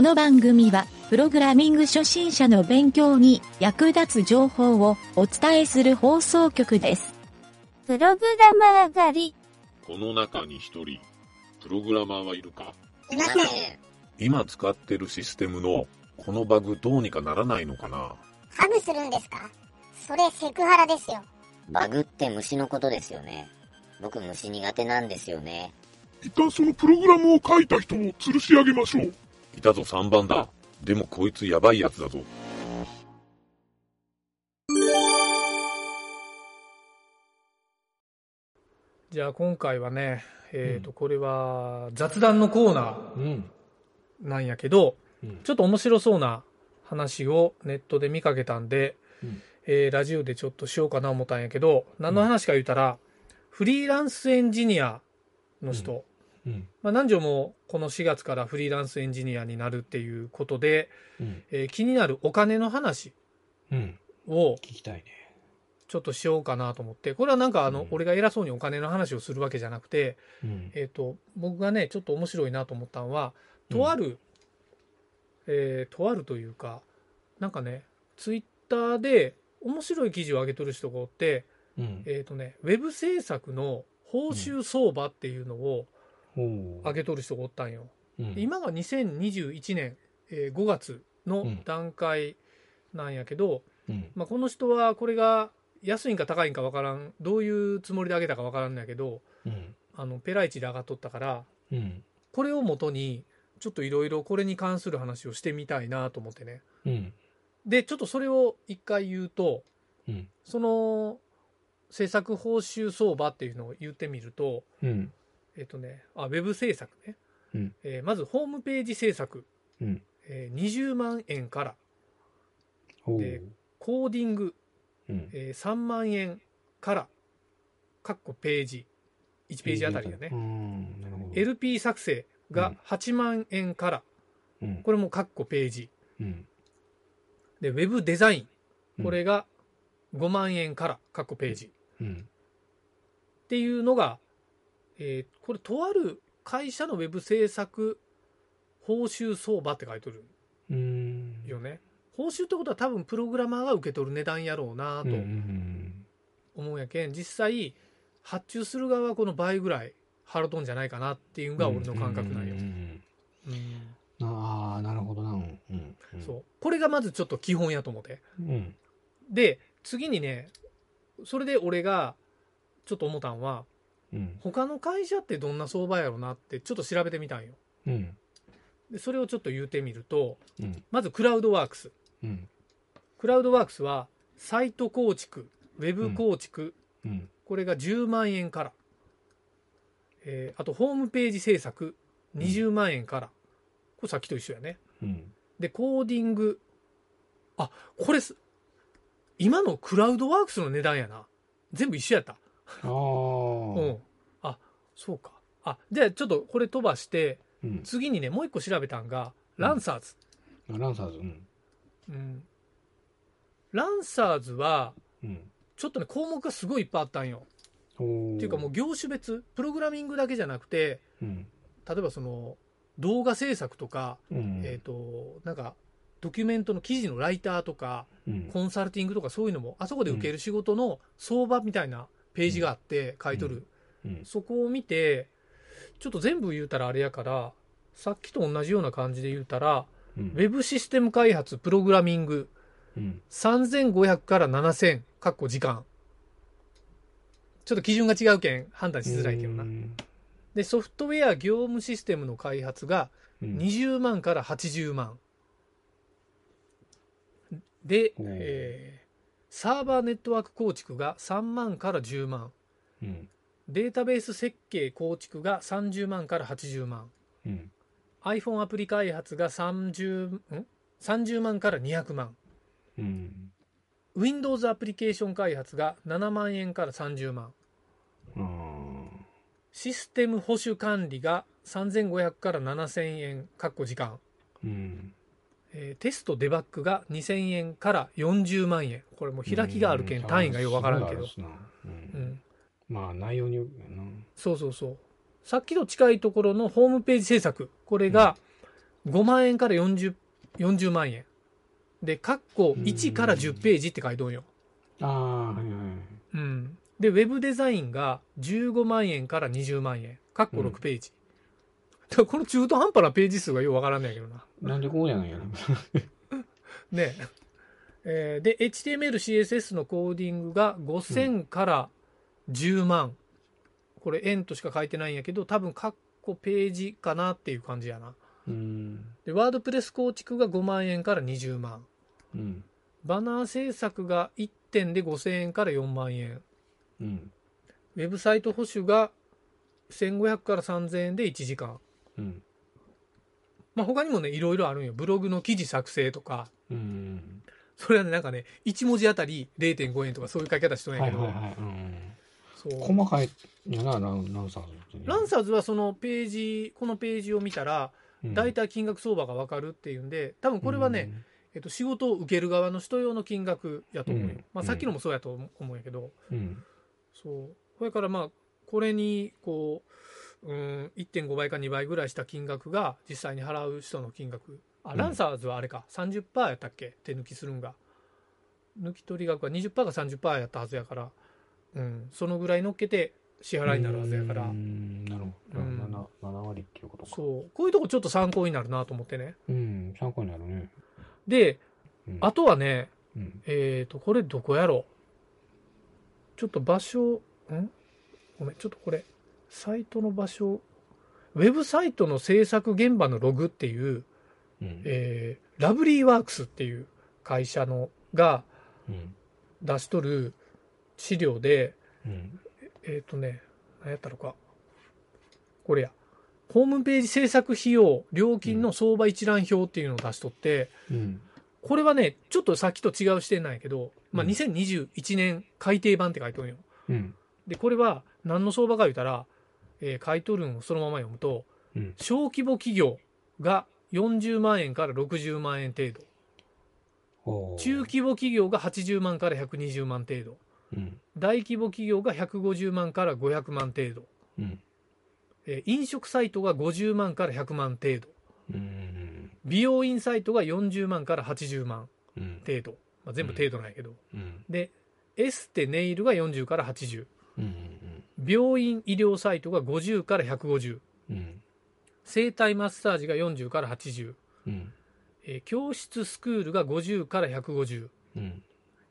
この番組は、プログラミング初心者の勉強に役立つ情報をお伝えする放送局です。プログラマー狩り。この中に一人、プログラマーはいるか？いません。今使ってるシステムの、このバグどうにかならないのかな？ハグするんですか？それセクハラですよ。バグって虫のことですよね。僕虫苦手なんですよね。一旦そのプログラムを書いた人を吊るし上げましょう。いたぞ3番だ。でもこいつやばいやつだぞ。じゃあ今回はね、えっ、と、これは雑談のコーナうん。ーなんやけど、うんちょっと面白そうな話をネットで見かけたんで、うんえーラジオでちょっとしようかな思ったんやけど、何の話か言うたら、フリーランスエンジニアの人、うん。まあ、南條もこの4月からフリーランスエンジニアになるっていうことで、うん。えー気になるお金の話うん。を聞きたいね。ちょっとしようかなと思って、これはなんかあの、うん俺が偉そうにお金の話をするわけじゃなくて、うん。えっ、と、僕がね、ちょっと面白いなと思ったのは、とある、えーとあるというか、なんかね、ツイッターで面白い記事を上げとる人がおって、うん。えっ、とね、ウェブ制作の報酬相場っていうのを上げとる人がおったんよ。うん今が2021年、えー5月の段階なんやけど、うん。まあ、この人はこれが安いんか高いんかわからん、どういうつもりで上げたかわからんのやけど、うん。あの、ペライチで上がっとったから、うん。これをもとに、ちょっといろいろこれに関する話をしてみたいなと思ってね。うん。で、ちょっとそれを一回言うと、うん。その、制作報酬相場っていうのを言ってみると、うん。えっとね、あ、ウェブ制作ね。うんえーまず、ホームページ制作、うん。えー20万円から、おでーコーディング、うん。えー3万円から、かっこページ、1ページあたりだねう。ん。なるほど。LP 作成が8万円から、うん。これもかっこページ。うん。で、ウェブデザイうんン、これが5万円から、かっこページ。っうん。ていうのが、えーこれ、とある会社のウェブ制作報酬相場って書いてるうん。よね。報酬ってことは多分プログラマーが受け取る値段やろうなと思うんやけん、実際、発注する側はこの倍ぐらい払うとんじゃないかなっていうのが俺の感覚なんよああ、なるほどな。うん。うん。そう。これがまずちょっと基本やと思って。うん。で、次にね、それで俺がちょっと思ったんは、うん。他の会社ってどんな相場やろなってちょっと調べてみたんよ。うん。で、それをちょっと言うてみると、うん。まずクラウドワークス。うん。クラウドワークスは、サイト構築、ウェブ構築、うん。これが10万円から。えーあと、ホームページ制作、20万円から。これさっきと一緒やね。うん。で、コーディング。あ、これす、今のクラウドワークスの値段やな。全部一緒やった。ああ。うん。あ、そうか。あ、じゃあちょっとこれ飛ばして、うん。次にね、もう一個調べたんが、ランサーズ。あランサーズ。うん。うん。ランサーズは、うん。ちょっとね、項目がすごいいっぱいあったんよ。っていうかもう業種別、プログラミングだけじゃなくて、うん。例えばその、動画制作とか、うん。えっ、と、なんか、ドキュメントの記事のライターとか、うん。コンサルティングとかそういうのも、あそこで受ける仕事の相場みたいなページがあって書いとる。うん。そこを見て、ちょっと全部言うたらあれやから、さっきと同じような感じで言うたら、うん。ウェブシステム開発、プログラミング、うん。3500から7000、かっこ時間。ちょっと基準が違うけん判断しづらいけどなう。んで、ソフトウェア業務システムの開発がうん20万から80万。で、えーサーバーネットワーク構築が3万から10万。うん。データベース設計構築が30万から80万。うん。iPhone アプリ開発が30、ん ?30 万から200万。うん。Windows アプリケーション開発が7万円から30万。あーシステム保守管理が3500から7000円、かっこ時間。うん。えーテストデバッグが2000円から40万円。これもう開きがあるけん単位がよくわからんけど。そうんん。まあ、内容によるよな。そうそうそう。さっきと近いところのホームページ制作。これが5万円から 40, 40万円。で、カッコ1から10ページって書いとんよ。ああ、はいはい。うん。で、ウェブデザインが15万円から20万円。カッコ6ページ。この中途半端なページ数がよくわからんないけどな。なんでこうやんやろ。ねえーで、HTML、CSS のコーディングが5000から10万。これ円としか書いてないんやけど、多分カッコページかなっていう感じやな。うん。で、ワードプレス構築が5万円から20万。うん。バナー制作が1点で5000円から4万円。うん。ウェブサイト保守が1500から3000円で1時間。うん。まあ、他にもね、いろいろあるんよ。ブログの記事作成とか。うん。それはね、なんかね、1文字あたり0.5円とかそういう書き方しとんやけど。はいはいはい。うん。そう細かいやな、ランランサーズってね。ランサーズはそのページ、このページを見たら、うん大体金額相場がわかるっていうんで、多分これはね、、えっと、仕事を受ける側の人用の金額やと思うよ。うんまあ、さっきのもそうやと思うんやけど、うん。そう。それからまあ、これに、こう、うん、1.5倍か2倍ぐらいした金額が実際に払う人の金額。あ、うんランサーズはあれか、30%やったっけ？手抜きするんが。抜き取り額は20%か30%やったはずやから、うん、そのぐらい乗っけて支払いになるはずやからう、ん、なるほど。うん7、7割っていうことか。そう。こういうとこちょっと参考になるなと思ってね。うん、参考になるね。で、うんあとはね、うん。えっ、と、これどこやろちょっと場所、ん？ごめん、ちょっとこれ、サイトの場所、ウェブサイトの制作現場のログっていう、うん。えーラブリーワークスっていう会社のがうん。出しとる資料で、うん。えっ、とね、何やったのか。これや。ホームページ制作費用、料金の相場一覧表っていうのを出しとって、うん。これはね、ちょっとさっきと違う視点なんやけど、まあ、うん2021年改訂版って書いてるんよ。うん。で、これは何の相場か言うたら、えー、書いとるんをそのまま読むと、うん。小規模企業が40万円から60万円程度、中規模企業が80万から120万程度、うん。大規模企業が150万から500万程度、うん。えー飲食サイトが50万から100万程度、うん。美容院サイトが40万から80万うん。程度、まあ、全部程度なんやけど、うん。で、エステネイルが40から80、うん。病院医療サイトが50から150、うん。整体マッサージが40から80、うん。えー教室スクールが50から150、うん。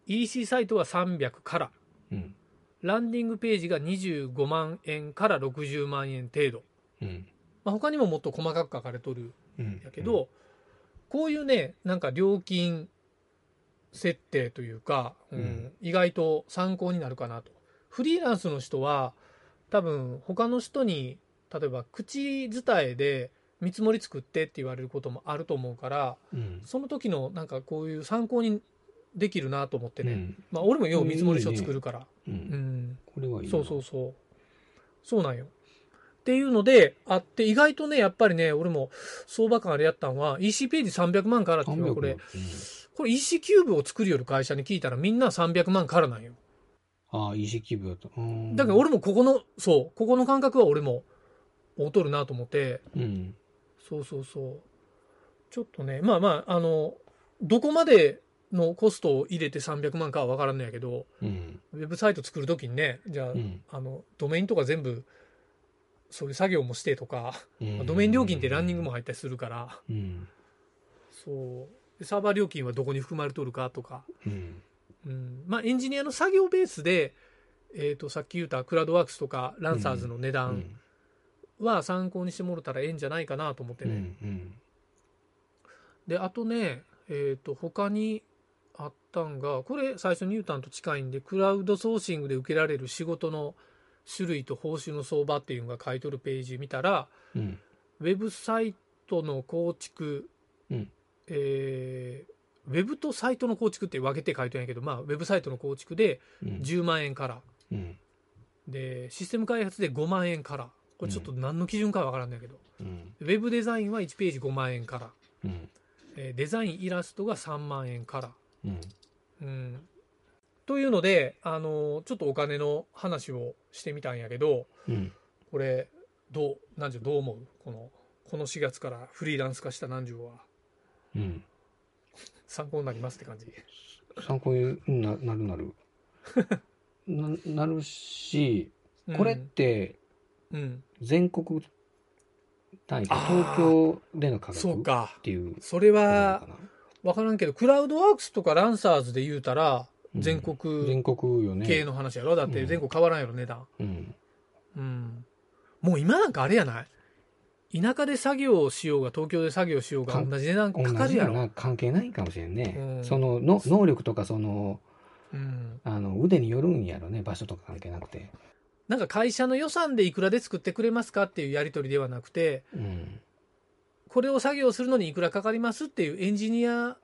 EC サイトは300から、うん。ランディングページが25万円から60万円程度。うん。まあ、他にももっと細かく書かれとるうん。やけど、こういうね、なんか料金設定というか、うんうん意外と参考になるかなと。フリーランスの人は、多分他の人に、例えば口伝えで見積もり作ってって言われることもあると思うから、うん。その時のなんかこういう参考にできるなと思ってね。うん。まあ俺もよう見積もり書作るから。う。うんん。これはいいな。そうそうそう。そうなんよ。っていうのであって、意外とね、やっぱりね、俺も相場感あれやったんは、EC ページ300万からっていうのはこれ、これ EC キューブを作るよる会社に聞いたらみんな300万からなんよ。ああ、維持気分だと。うんだから俺もここの、そう、ここの感覚は俺も劣るなと思って、うん。そうそうそう。ちょっとね、まあまあ、あの、どこまでのコストを入れて300万かは分からんのやけど、うん。ウェブサイト作るときにね、じゃあ、うん。あの、ドメインとか全部、そういう作業もしてとか、ドメイン料金ってランニングも入ったりするから、うん。そう。でサーバー料金はどこに含まれとるかとか、うん。うん。まあ、エンジニアの作業ベースで、えっ、と、さっき言ったクラウドワークスとか、ランサーズの値う段ん。は参考にしてもらったらええんじゃないかなと思ってうね。ん。で、あとね、えっ、と、他にあったんが、これ最初に言うたんと近いんで、クラウドソーシングで受けられる仕事の種類と報酬の相場っていうのが書いとるページ見たら、うん。ウェブサイトの構築、うんえーウェブとサイトの構築って分けて書いてないけど、まあ、ウェブサイトの構築でうん。10万円から、うん。で、システム開発で5万円から、これちょっと何の基準かは分からんないけど、うん。ウェブデザインは1ページ5万円から、うん。えーデザインイラストが3万円から、うん。うん。というので、あのちょっとお金の話をしてみたんやけど、うん。これ、どう、なんじゃ、どう思う？この、この4月からフリーランス化した南條はうん。参考になりますって感じ。参考にななるなる。な なるし、これってうん。全国単位であー東京での価格っそうか。ていうそれは。分からんけど、クラウドワークスとかランサーズで言うたら、うん全国全国よね。系の話やろ？だってうん全国変わらんやろ、値段。うん。うん。もう今なんかあれやない？田舎で作業をしようが、東京で作業しようが、か同じ値段同かかるやろ。関係ないかもしれんね。うんそのの能力とかそのうん。あの腕によるんやろね場所とか関係なくて。なんか会社の予算でいくらで作ってくれますかっていうやり取りではなくて、うん。これを作業するのにいくらかかりますっていうエンジニア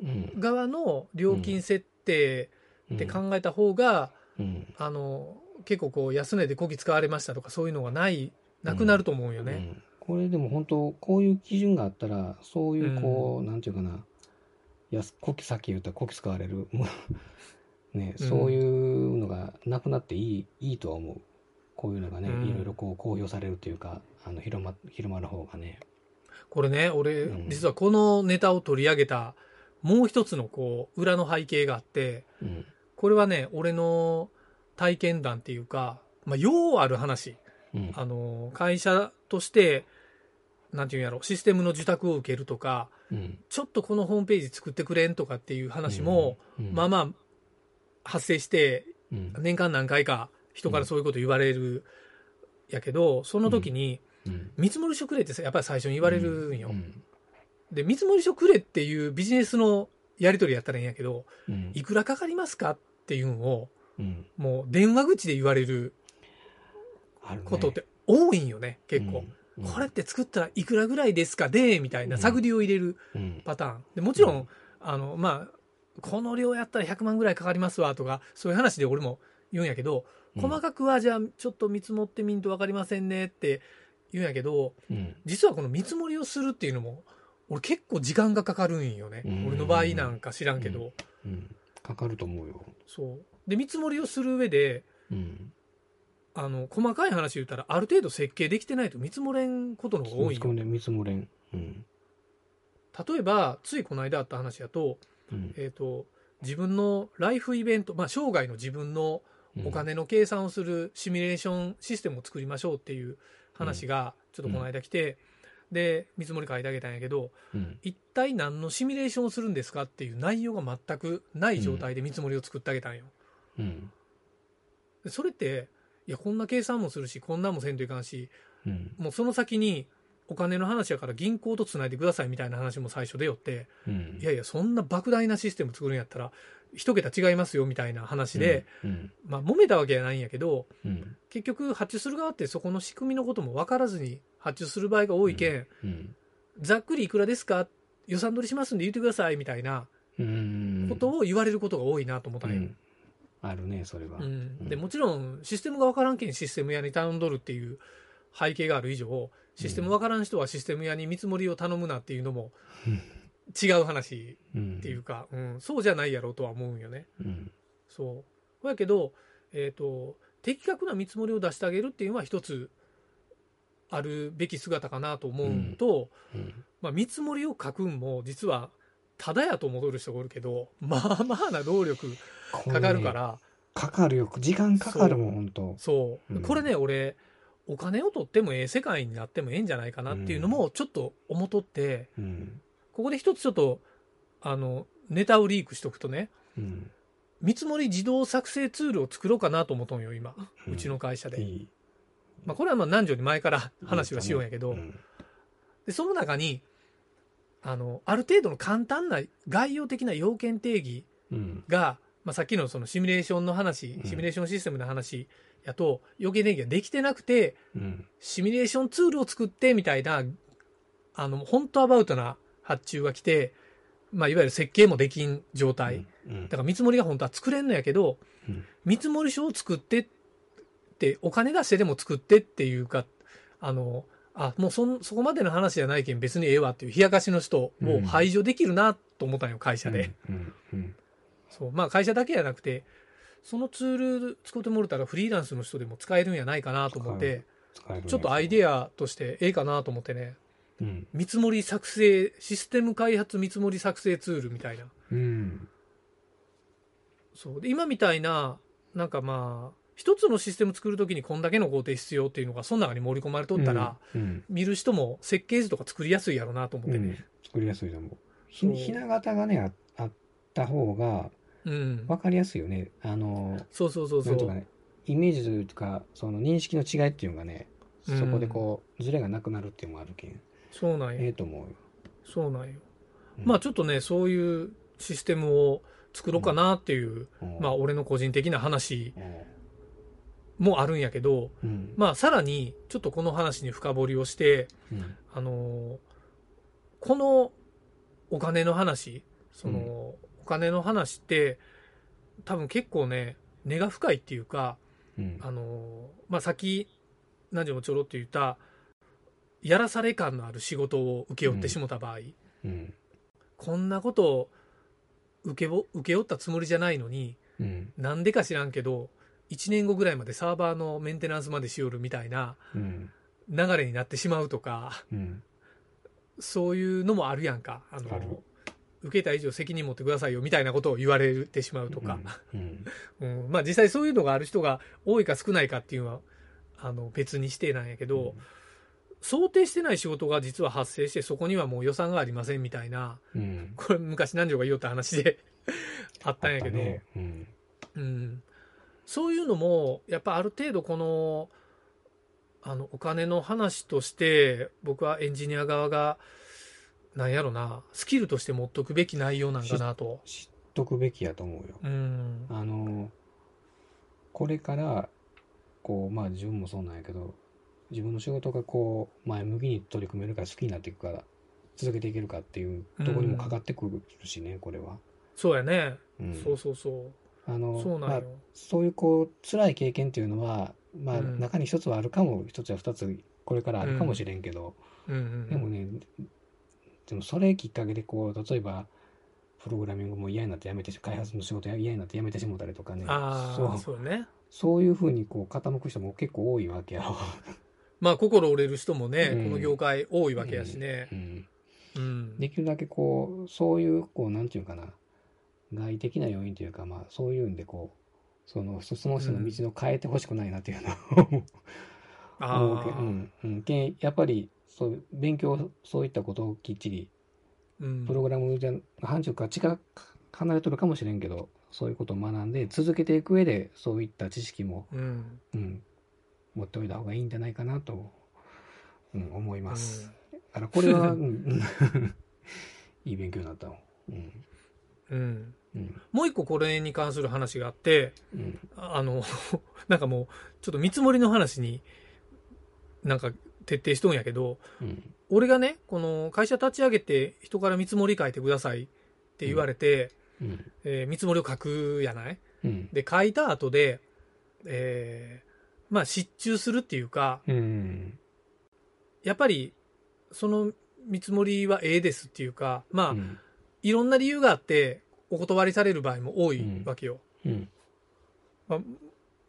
うん。側の料金設定って考えた方が、うん。あの、結構こう安値でこき使われましたとかそういうのがない、なくなると思うよね。うんこれでも本当こういう基準があったらそういうこう、なんていうかな。安こきさっき言ったらこき使われる。ね、うん。そういうのがなくなっていいいいとは思う。こういうのがね、うん。いろいろこう公表されるというかあの広ま広まる方がね。これね、俺、うん。実はこのネタを取り上げた、もう一つのこう、裏の背景があって、うん。これはね、俺の体験談っていうか、まあ、ようある話。うん。あの、会社として、なんていうんやろ、システムの受託を受けるとか、うん。ちょっとこのホームページ作ってくれんとかっていう話も、うん。まあまあ、発生して、うん。年間何回か人からそういうこと言われる、やけど、その時に、うん。見積書くれってさやっぱり最初に言われるんよ。うん。で、見積書くれっていうビジネスのやり取りやったらいいんやけど、うん。いくらかかりますかっていうのを、うん。もう電話口で言われることって多いんよね、結構。うんこれって作ったらいくらぐらいですかで、みたいな探りを入れるうん。パターン。でもちろん、うん。あの、まあ、この量やったら100万ぐらいかかりますわとか、そういう話で俺も言うんやけど、うん。細かくはじゃあちょっと見積もってみんと分かりませんねって言うんやけど、うん。実はこの見積もりをするっていうのも、俺結構時間がかかるんよね。うん。俺の場合なんか知らんけど。うん。かかると思うよ。そう。で、見積もりをする上で、うんあの、細かい話言ったら、ある程度設計できてないと見積もれんことの方が多いんよ。見積もれん見積もれん。うん。例えば、ついこの間あった話だと、うん。えっ、と、自分のライフイベント、まあ、生涯の自分のうん。お金の計算をするシミュレーションシステムを作りましょうっていう話が、ちょっとこの間来て、で、見積もり書いてあげたんやけど、うん。一体何のシミュレーションをするんですかっていう内容が全くない状態で見積もりを作ってあげたんよ。うん。でそれって、いや、こんな計算もするし、こんなんもせんといかんし、うん。もうその先にお金の話やから銀行とつないでくださいみたいな話も最初でよって、うん。いやいや、そんな莫大なシステム作るんやったら、一桁違いますよみたいな話で、うん。まあ、揉めたわけじゃないんやけど、うん。結局、発注する側ってそこの仕組みのことも分からずに発注する場合が多いけん、うん。ざっくりいくらですか？予算取りしますんで言ってくださいみたいなうん。ことを言われることが多いなと思ったんよ。うんあるねそれは。うん。でもちろんシステムが分からんけんシステム屋に頼んどるっていう背景がある以上システム分からん人はシステム屋に見積もりを頼むなっていうのも違う話うんっていうか、うん、そうじゃないやろうとは思うんよね。うん。そう。ほやけど、えっ、と、的確な見積もりを出してあげるっていうのは一つあるべき姿かなと思うのと、うん。まあ見積もりを書くんも実はただやと戻る人がおるけど、まあまあな労力かかるかこれねら、かかるよ。時間かかるもん本当そう、うん。これね、俺、お金を取ってもええ世界になってもええんじゃないかなっていうのもちょっと思っとって、うん。ここで一つちょっと、あの、ネタをリークしとくとね、うん。見積もり自動作成ツールを作ろうかなと思っとんよ、今。うちの会社で。いい。まあ、これはまあ何条に前から話はしようんやけど、うん。で、その中に、あの、ある程度の簡単な概要的な要件定義うん。が、まあ、さっきのそのシミュレーションの話、うん。シミュレーションシステムの話やと、要件定義ができてなくて、うん。シミュレーションツールを作ってみたいな、あの、本当アバウトな発注が来て、まあ、いわゆる設計もできん状態。うん。だから見積もりが本当は作れんのやけど、うん。見積もり書を作ってって、お金出してでも作ってっていうか、あの、あ、もうそんそこまでの話じゃないけん別にええわっていう冷やかしの人を排除できるなと思ったんよ、会社で。うんうんそう。まあ会社だけじゃなくて、そのツール使ってもらったらフリーランスの人でも使えるんやないかなと思って、ちょっとアイデアとしてええかなと思ってね、うん。見積もり作成、システム開発見積もり作成ツールみたいな。うん。そう。で、今みたいな、なんかまあ、一つのシステム作るときにこんだけの工程必要っていうのが、その中に盛り込まれとったら、うん、見る人も設計図とか作りやすいやろうなと思ってね。うん。作りやすいと思う。ひひな形がね、ああった方がうん。分かりやすいよね。あの、そうそうそうそう。なんとかね、イメージというか、その認識の違いっていうのがね、うんそこでこう、ズレがなくなるっていうのもあるけん。そうなんよ。ええと思うよ。そうなんよ。うんまあちょっとね、そういうシステムを作ろうかなっていう、うんまあ俺の個人的な話うんもあるんやけど、うん。まあさらにちょっとこの話に深掘りをして、うん。あのーこのお金の話、その、うんお金の話って、多分結構ね、根が深いっていうか、うん。あのーまあさっき、何時もちょろって言った、やらされ感のある仕事を請け負ってしもた場合、うん。こんなことを受けけ負ったつもりじゃないのに、うん。なんでか知らんけど、1年後ぐらいまでサーバーのメンテナンスまでしよるみたいなうん。流れになってしまうとか、うん。そういうのもあるやんか。あのある受けた以上責任持ってくださいよみたいなことを言われてしまうとか。うん。うんまあ実際そういうのがある人が多いか少ないかっていうのは、あの別にしてなんやけど、想定してない仕事が実は発生してそこにはもう予算がありませんみたいな、うん。これ昔何条が言おうった話で あったんやけど、ね。うん。うん、そういうのもやっぱある程度このあのお金の話として僕はエンジニア側がなんやろな。スキルとして持っとくべき内容なんかなと。知っとくべきやと思うよ。うん。あの、これから、こう、まあ自分もそうなんやけど、自分の仕事がこう、前向きに取り組めるか好きになっていくか、続けていけるかっていうところにもかかってくるしね、これは。そうやね、うん。そうそうそう。あの、まあそうなんよ、そういうこう、辛い経験っていうのは、まあうん。中に一つはあるかも、一つや二つ、これからあるかもしれんけど、うんうん。でもね、でもそれきっかけでこう、例えば、プログラミングも嫌になってやめてし、開発の仕事や嫌になってやめてしもたりとかね、ああそう。そうね。そういうふうにこう傾く人も結構多いわけやろ。まあ心折れる人もね、うん。この業界多いわけやしね。うん。うん、できるだけこう、そういう、こう、なんていうかな、外的な要因というか、まあ、そういうんでこう、その、そその人の道を変えてほしくないなっていうのをあ思うけど、あうん、うん。けんやっぱり、そう、勉強、そういったことをきっちり、うんプログラムじゃ、範疇から違う、離れとるかもしれんけど、そういうことを学んで、続けていく上で、そういった知識も、うんうん、持っておいた方がいいんじゃないかなと、うん、思います。うんだからこれは、うん、う んいい勉強になったわうん。うん、うん。もう一個これに関する話があってうん。あの なんかもうちょっと見積もりの話になんか徹底しとんやけどうん。俺がねこの会社立ち上げて人から見積もり書いてくださいって言われて、うん。えー見積もりを書くやない？うん。で書いた後で、えーまあ失注するっていうかうん。やっぱりその見積もりはええですっていうかまあ、うん。いろんな理由があってお断りされる場合も多いわけよ、うん。まあ、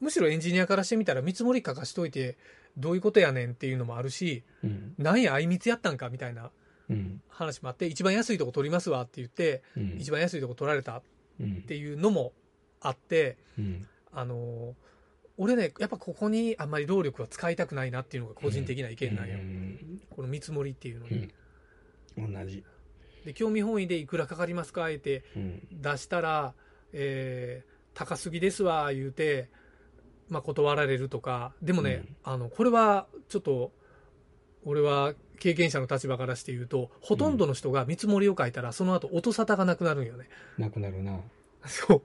むしろエンジニアからしてみたら見積もり書かしといてどういうことやねんっていうのもあるしうん。なんやあいみつやったんかみたいなうん。話もあって一番安いとこ取りますわって言ってうん。一番安いとこ取られたっうん。ていうのもあってうん。あのー俺ねやっぱここにあんまり労力は使いたくないなっていうのが個人的な意見なんよ、うんこの見積もりっていうのに、うん。同じ。で興味本位でいくらかかりますかってうん。出したら、えー高すぎですわ言うて、まあ、断られるとかでもね、あのこれはちょっと俺は経験者の立場からして言うとほとんどの人が見積もりを書いたらその後音沙汰がなくなるんよね。なくなるな。そう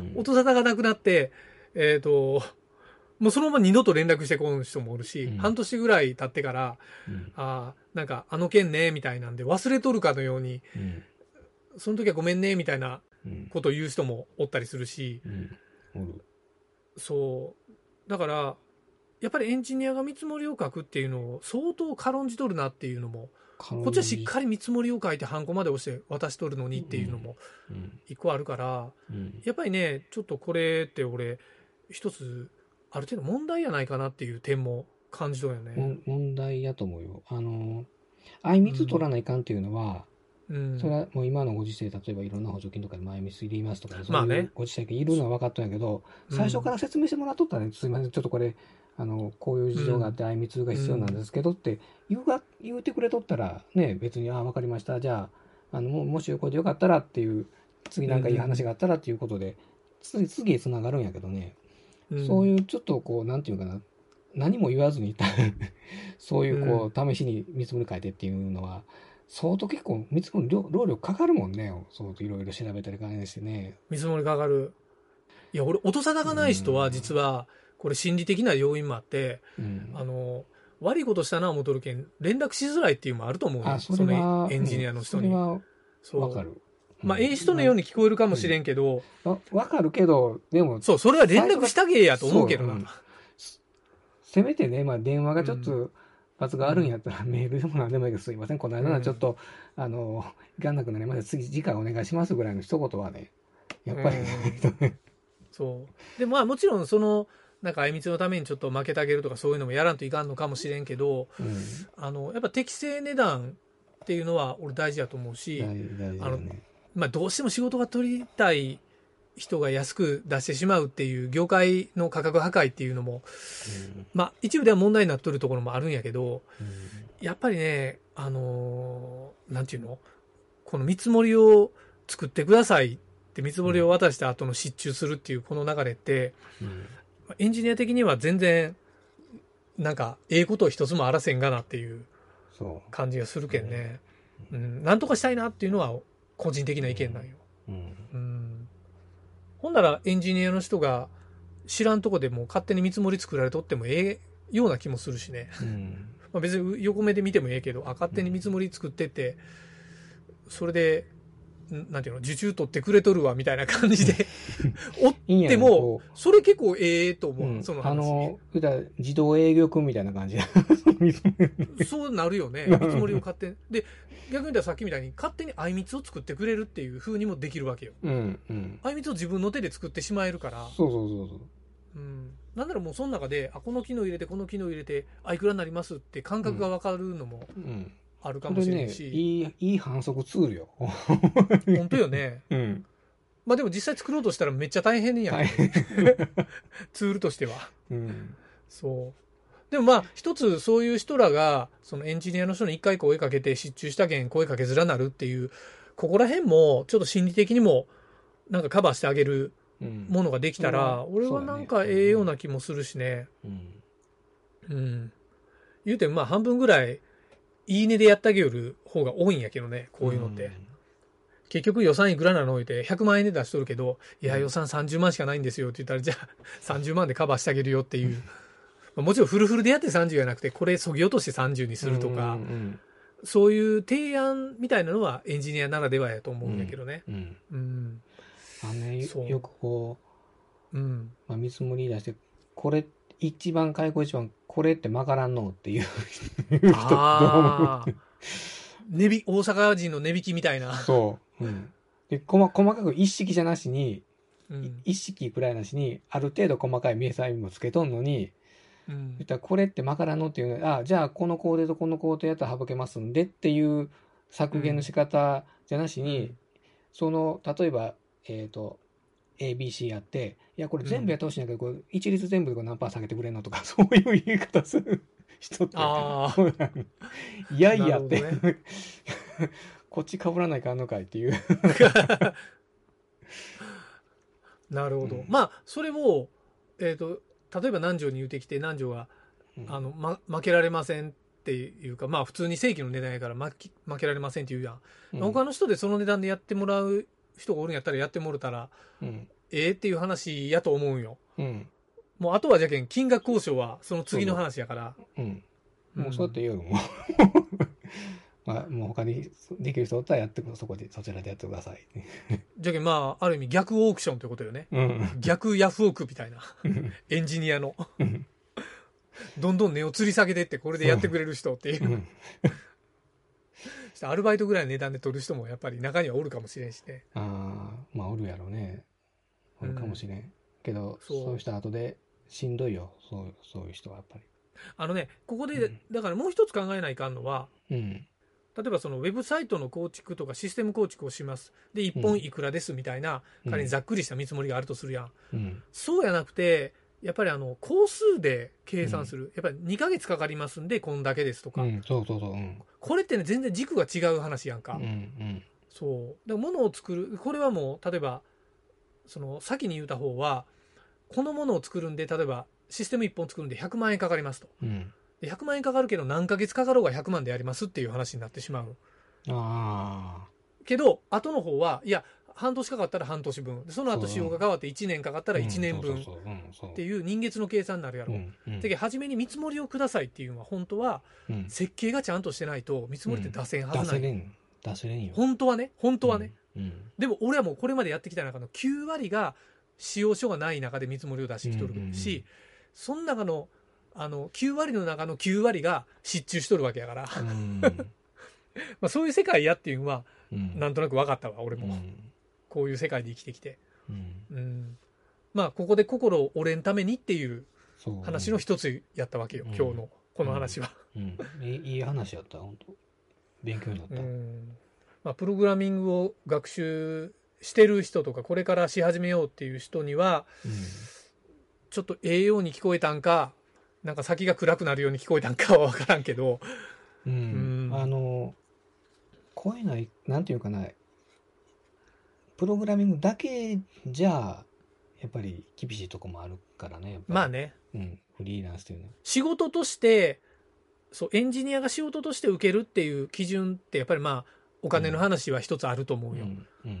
うん音沙汰がなくなって、えっ、と、もうそのまま二度と連絡してこん人もおるし、うん半年ぐらい経ってから、うん。ああ、なんかあの件ね、みたいなんで忘れとるかのように、うん。その時はごめんね、みたいなうん。ことを言う人もおったりするし、うん。そう。だから、やっぱりエンジニアが見積もりを書くっていうのを相当軽んじとるなっていうのも、こっちはしっかり見積もりを書いてハンコまで押して渡しとるのにっていうのもうん。一個あるから、うん。やっぱりね、ちょっとこれって俺、一つ、ある程度問題やないかなっていう点も感じとるよね。問題やと思うよ。あの、あいみつ取らないかんっていうのは、うん。それはもう今のご時世、例えばいろんな補助金とかで前見つ入れますとか、そうまあね。いうご時世いるのは分かったんやけど、うん。最初から説明してもらっとったらね、すいません、ちょっとこれ、あの、こういう事情があって、あいみつが必要なんですけどって言うが、言うてくれとったら、ね、別に、ああ、分かりました、じゃあ、あの、ももしこれでよかったらっていう、次なんかいい話があったらっていうことで、次、次へ繋がるんやけどね、うん。そういうちょっとこう、なんていうかな、何も言わずに、そういうこう、試しに見積もり書いてっていうのは、相当結構見積もり労労力かかるもんね。そういろいろ調べたりかねしてね。見積もりかかる。いや、俺、音沙汰がない人は、実は、これ心理的な要因もあって、うん。あの、悪いことしたな思っとるけん、連絡しづらいっていうのもあると思うよあ、その、エンジニアの人に。うんそわかる。まあ、ええ人のように聞こえるかもしれんけど、わわかるけど、でも、そう、それは連絡したげえやと思うけどな。せめてね、まあ電話がちょっうと罰があるんやったら、メールでも何でもいいけど、すいません、この間はちょっと、あの、いかんなくなりました。次、次回お願いしますぐらいの一言はね、やっぱり、そう。で、まあ、もちろん、その、なんか、あいみつのためにちょっと負けてあげるとか、そういうのもやらんといかんのかもしれんけど、うん。あの、やっぱ適正値段っていうのは、俺大事だと思うし、大事大事だよね。まあ、どうしても仕事が取りたい人が安く出してしまうっていう業界の価格破壊っていうのも、まあ、一部では問題になっとるところもあるんやけど、やっぱりね、あのーなんていうの？この見積もりを作ってくださいって見積もりを渡した後の失注するっていうこの流れって、うんまあエンジニア的には全然、なんか、ええことを一つもあらせんがなっていうそ感じがするけんね。うん、なんとかしたいなっていうのは個人的な意見なんよ。う。うん。うん。ほんならエンジニアの人が知らんとこでもう勝手に見積もり作られとってもええような気もするしね。うん。まあ、別に横目で見てもええけど、あ、勝手に見積もり作ってって、それで、んなんていうの、受注取ってくれとるわ、みたいな感じで、おってもこ、それ結構ええと思う、うんその話。あの、言うたら自動営業君みたいな感じで。そうなるよね。見積もりを勝手に。で、逆に言ったらさっきみたいに、勝手にあいみつを作ってくれるっていう風にもできるわけよ。うん、うん。あいみつを自分の手で作ってしまえるから、そうそうそうそう。うん。なんならもうその中で、あ、この機能入れて、この機能入れて、あ、いくらになりますって感覚がわかるのもうん。あるかもしれん、し、いい、いい反則ツールよ。本当よね。うん。まあでも実際作ろうとしたらめっちゃ大変やん。ツールとしては。うん。そう。でもまあ、一つそういう人らが、そのエンジニアの人に一回声かけて失注したけん声かけづらなるっていう、ここら辺もちょっと心理的にもなんかカバーしてあげるうん。ものができたら、うん俺はなんかええような気もするしね。うん。うん。言うてもまあ半分ぐらい、いいねでやってあげる方が多いんやけどね、こういうのって。結局予算いくらなのって100万円で出しとるけど、いや予算30万しかないんですよって言ったら、じゃあ30万でカバーしてあげるよっていう。まあもちろんフルフルでやって30じゃなくて、これそぎ落として30にするとか、うんそういう提案みたいなのはエンジニアならではやと思うんだけどね。うん。うん。うん。あのね、そうよくこうん。う、まあ、見積もり出して、これ、一番開口一番、これって曲がらんのっていう人ああ。値引大阪人の値引きみたいな。そう。うん。で、細細かく一式じゃなしに、うん。一式くらいなしに、ある程度細かい明細もつけとんのに、うん言ったらこれって曲がらんのっていうのあ、じゃあこの工程とこの工程やったら省けますんでっていう削減の仕方じゃなしに、その、例えば、えっ、と、ABC やって、いや、これ全部やってほしいんだけど、これ一律全部でこれ何パー下げてくれんのとか、そういう言い方する人って。あそうなのいやいやって、なる こっち被らないかんのかいっていう。なるほど。うんまあ、それを、えっ、と、例えば南條に言うてきて、南條が、あの、ま、負けられませんっていうか、まあ、普通に正規の値段やから負け負けられませんって言うやん。うん他の人でその値段でやってもらう人がおるんやったらやってもらったら、うん。ええっていう話やと思うんよ。うん。もう、あとはじゃけん、金額交渉はその次の話やから。うん。うんもうそうやって言うよ、もう。まあ、もう他にできる人だったらやってくそこで、そちらでやってください。じゃけん、まあ、ある意味逆オークションということよね。うん。逆ヤフオクみたいな。エンジニアの。どんどん値を吊り下げてって、これでやってくれる人っていうアルバイトぐらいの値段で取る人もやっぱり中にはおるかもしれんしね。ああ、まあ、おるやろうね。おるかもしれん。けど、そうそういう人後でしんどいよ。そう、そういう人はやっぱり。あのね、ここでうん、だからもう一つ考えないかんのは、うん。例えばそのウェブサイトの構築とかシステム構築をします。で、1本いくらですみたいな、うん仮にざっくりした見積もりがあるとするやん。うん。そうやなくて、やっぱりあの、工数で計算する。やっぱり2ヶ月かかりますんで、こんだけですとか。うん、そうそうそう。うん。これってね、全然軸が違う話やんか。うん、うん。そう。で物を作る、これはもう、例えば、その、先に言うた方は、このものを作るんで、例えば、システム1本作るんで100万円かかりますと。うん。で100万円かかるけど、何ヶ月かかろうが100万でやりますっていう話になってしまう。あけど、後の方は、いや、半年かかったら半年分。でその後仕様が変わって1年かかったあ。ら1年分っ。ていう人月の計算になるやろ。だけど、初めに見積もりをくださいっていうのは、本当は、うん。設計がちゃんとしてないと、見積もりって出せんはずない。出せれん。出せれんよ。本当はね、本当はね。うん。でも俺はもうこれまでやってきた中の9割が使用書がない中で見積もりを出してきとるし、その中のあの9割の中の9割が失注しとるわけやから、うん。まあそういう世界やっていうのはうん。なんとなく分かったわ俺も、うん。こういう世界で生きてきて、うん。うん、まあここで心を折れんためにっていう。話の一つやったわけよ、うん今日のこの話は、うん。いい いい話やった、本当勉強になった。うんまあ、プログラミングを学習してる人とかこれからし始めようっていう人にはちょっとええように聞こえたんか、なんか先が暗くなるように聞こえたんかは分からんけど、うん。うんあの、こういうのは、なんていうかな、プログラミングだけじゃ、やっぱり厳しいとこもあるからね。まあ。ね、うん。フリーランスっていうのは。仕事として、そう、エンジニアが仕事として受けるっていう基準って、やっぱりまあ、お金の話は一つあると思うよ。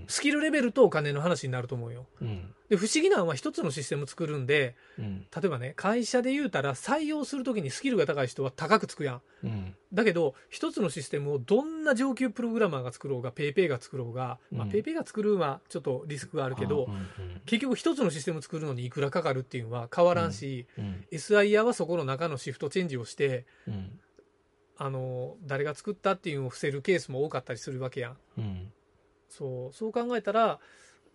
スキルレベルとお金の話になると思うよ。うん。で、不思議なのは一つのシステム作るんで、うん。例えばね、会社で言うたら採用するときにスキルが高い人は高くつくやん。うん。だけど、一つのシステムをどんな上級プログラマーが作ろうが、ペーペーが作ろうが、まあ、うんペーペーが作るのはちょっとリスクがあるけど、結局一つのシステム作るのにいくらかかるっていうのは変わらんし、うん。SIR はそこの中のシフトチェンジをして、うん。あの、誰が作ったっていうのを伏せるケースも多かったりするわけやん。うん。そう、そう考えたら、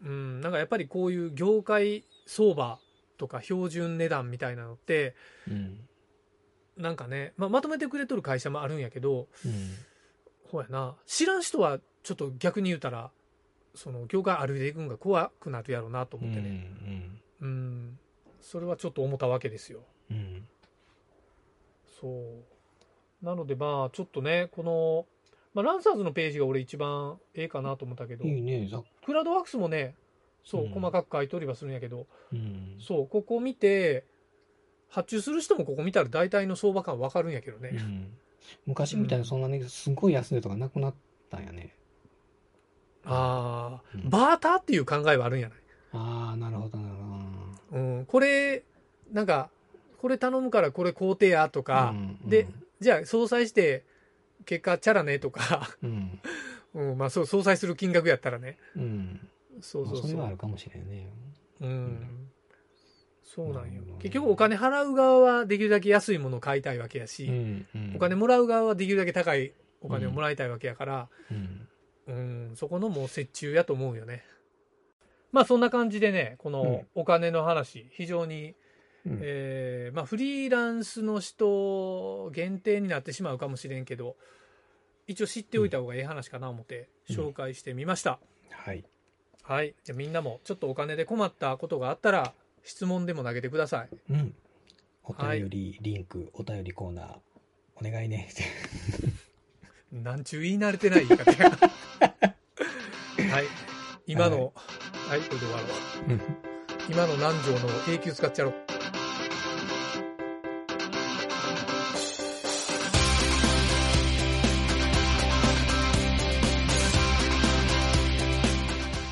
うん、なんかやっぱりこういう業界相場とか標準値段みたいなのって、うん。なんかね、まあ、まとめてくれとる会社もあるんやけど、うん。ほうやな、知らん人はちょっと逆に言うたら、その業界歩いていくんが怖くなるやろうなと思ってね。うん、それはちょっと思ったわけですよ。うん。そう。なのでまあ、ちょっとね、この、まあ、ランサーズのページが俺一番ええかなと思ったけど、いいね、ざクラウドワークスもね、そう、うん細かく書いておりはするんやけど、うん。そう、ここ見て、発注する人もここ見たら大体の相場感わかるんやけどね。うん。昔みたいにそんなにすごい安値とかなくなったんやね。ああ、うんバーターっていう考えはあるんやないああ、なるほど、なるほど。うん、これ、なんか、これ頼むからこれ工程やとか、うんで、じゃあ相殺して、結果、チャラねとか、うん。うん、まあそう、相殺する金額やったらね。うん。そうそうそう。まあそれはあるかもしれんね。うん。そうなんよな結局お金払う側はできるだけ安いものを買いたいわけやし、うん。うんお金もらう側はできるだけ高いお金をもらいたいわけやから、うん。うん、そこのもう折衷やと思うよね。まあそんな感じでね、このお金の話、非常に、うんえーまあフリーランスの人限定になってしまうかもしれんけど、一応知っておいた方がいい話かな思って紹介してみました。はい。はい。じゃあみんなもちょっとお金で困ったことがあったら、質問でも投げてください。うん。お便り、リンク、お便りコーナー、お願いね。なんちゅう言い慣れてない言い方や。はい。今の、はい、これで終わろう。今の南條の永久使っちゃろう。